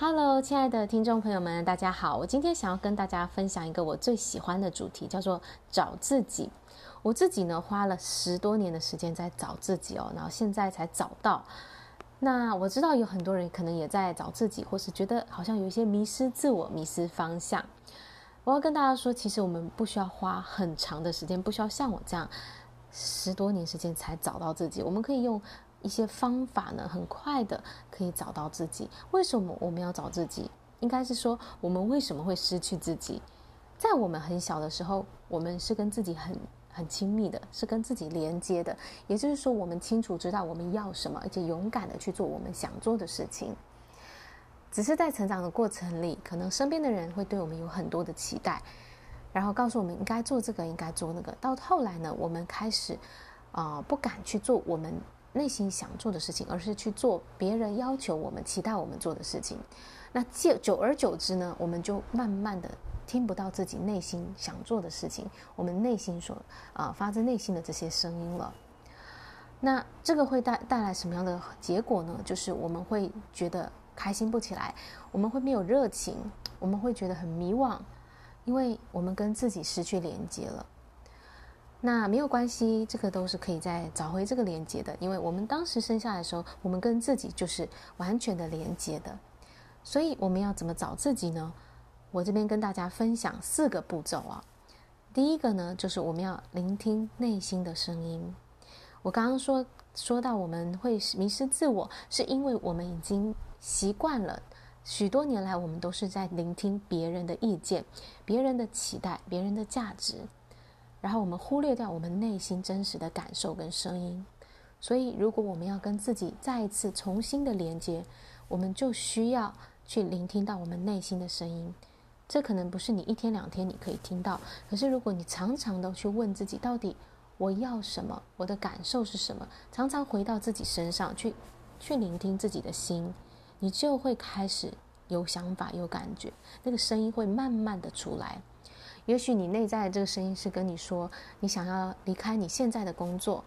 Hello，亲爱的听众朋友们，大家好。我今天想要跟大家分享一个我最喜欢的主题，叫做找自己。我自己呢，花了十多年的时间在找自己哦，然后现在才找到。那我知道有很多人可能也在找自己，或是觉得好像有一些迷失自我、迷失方向。我要跟大家说，其实我们不需要花很长的时间，不需要像我这样十多年时间才找到自己。我们可以用。一些方法呢，很快的可以找到自己。为什么我们要找自己？应该是说，我们为什么会失去自己？在我们很小的时候，我们是跟自己很很亲密的，是跟自己连接的。也就是说，我们清楚知道我们要什么，而且勇敢的去做我们想做的事情。只是在成长的过程里，可能身边的人会对我们有很多的期待，然后告诉我们应该做这个，应该做那个。到后来呢，我们开始啊、不敢去做我们。内心想做的事情，而是去做别人要求我们、期待我们做的事情。那久久而久之呢，我们就慢慢的听不到自己内心想做的事情，我们内心所啊、发自内心的这些声音了。那这个会带带来什么样的结果呢？就是我们会觉得开心不起来，我们会没有热情，我们会觉得很迷惘，因为我们跟自己失去连接了。那没有关系，这个都是可以再找回这个连接的，因为我们当时生下来的时候，我们跟自己就是完全的连接的。所以我们要怎么找自己呢？我这边跟大家分享四个步骤啊。第一个呢，就是我们要聆听内心的声音。我刚刚说说到我们会迷失自我，是因为我们已经习惯了许多年来，我们都是在聆听别人的意见、别人的期待、别人的价值。然后我们忽略掉我们内心真实的感受跟声音，所以如果我们要跟自己再一次重新的连接，我们就需要去聆听到我们内心的声音。这可能不是你一天两天你可以听到，可是如果你常常的去问自己，到底我要什么，我的感受是什么，常常回到自己身上去，去聆听自己的心，你就会开始有想法、有感觉，那个声音会慢慢的出来。也许你内在的这个声音是跟你说，你想要离开你现在的工作，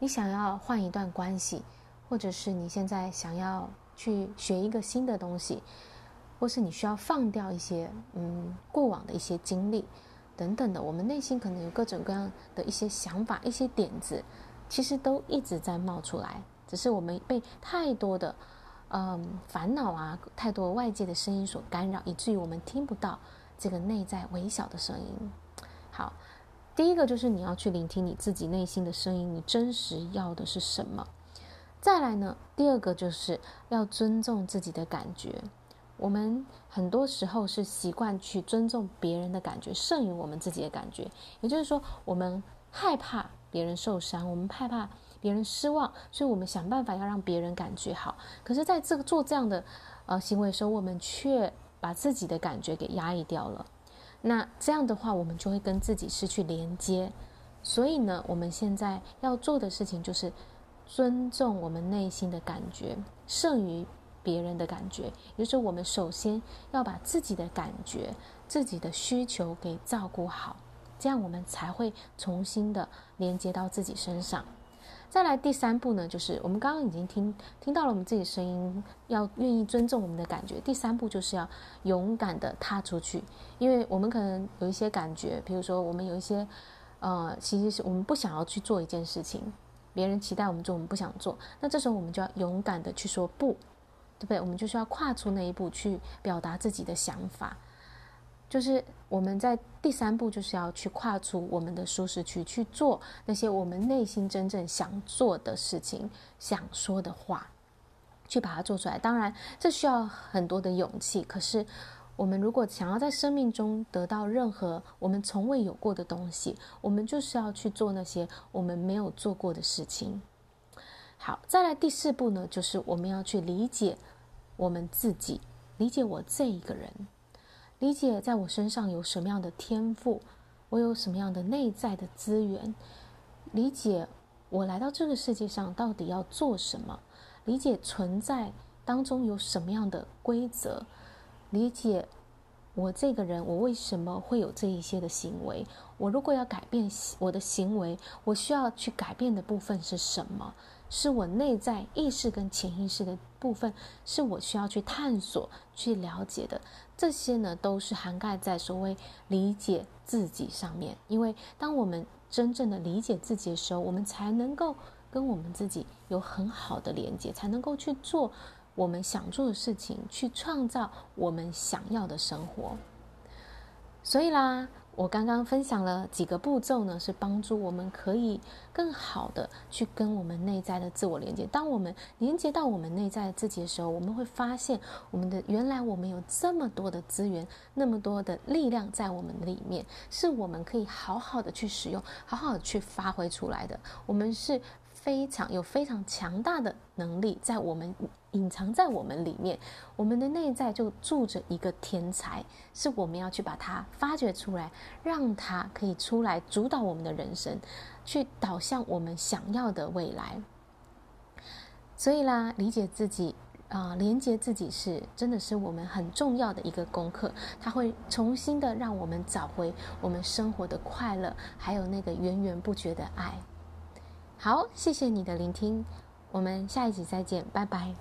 你想要换一段关系，或者是你现在想要去学一个新的东西，或是你需要放掉一些嗯过往的一些经历等等的。我们内心可能有各种各样的一些想法、一些点子，其实都一直在冒出来，只是我们被太多的嗯烦恼啊、太多外界的声音所干扰，以至于我们听不到。这个内在微小的声音，好，第一个就是你要去聆听你自己内心的声音，你真实要的是什么？再来呢，第二个就是要尊重自己的感觉。我们很多时候是习惯去尊重别人的感觉，胜于我们自己的感觉。也就是说，我们害怕别人受伤，我们害怕别人失望，所以我们想办法要让别人感觉好。可是，在这个做这样的呃行为的时候，我们却把自己的感觉给压抑掉了，那这样的话，我们就会跟自己失去连接。所以呢，我们现在要做的事情就是尊重我们内心的感觉，胜于别人的感觉。也就是我们首先要把自己的感觉、自己的需求给照顾好，这样我们才会重新的连接到自己身上。再来第三步呢，就是我们刚刚已经听听到了我们自己声音，要愿意尊重我们的感觉。第三步就是要勇敢的踏出去，因为我们可能有一些感觉，比如说我们有一些，呃，其实是我们不想要去做一件事情，别人期待我们做，我们不想做，那这时候我们就要勇敢的去说不，对不对？我们就需要跨出那一步去表达自己的想法。就是我们在第三步，就是要去跨出我们的舒适区，去做那些我们内心真正想做的事情、想说的话，去把它做出来。当然，这需要很多的勇气。可是，我们如果想要在生命中得到任何我们从未有过的东西，我们就是要去做那些我们没有做过的事情。好，再来第四步呢，就是我们要去理解我们自己，理解我这一个人。理解在我身上有什么样的天赋，我有什么样的内在的资源，理解我来到这个世界上到底要做什么，理解存在当中有什么样的规则，理解我这个人我为什么会有这一些的行为，我如果要改变我的行为，我需要去改变的部分是什么？是我内在意识跟潜意识的部分，是我需要去探索、去了解的。这些呢，都是涵盖在所谓理解自己上面。因为当我们真正的理解自己的时候，我们才能够跟我们自己有很好的连接，才能够去做我们想做的事情，去创造我们想要的生活。所以啦。我刚刚分享了几个步骤呢，是帮助我们可以更好的去跟我们内在的自我连接。当我们连接到我们内在的自己的时候，我们会发现，我们的原来我们有这么多的资源，那么多的力量在我们里面，是我们可以好好的去使用，好好的去发挥出来的。我们是。非常有非常强大的能力在我们隐藏在我们里面，我们的内在就住着一个天才，是我们要去把它发掘出来，让它可以出来主导我们的人生，去导向我们想要的未来。所以啦，理解自己啊，连接自己是真的是我们很重要的一个功课，它会重新的让我们找回我们生活的快乐，还有那个源源不绝的爱。好，谢谢你的聆听，我们下一集再见，拜拜。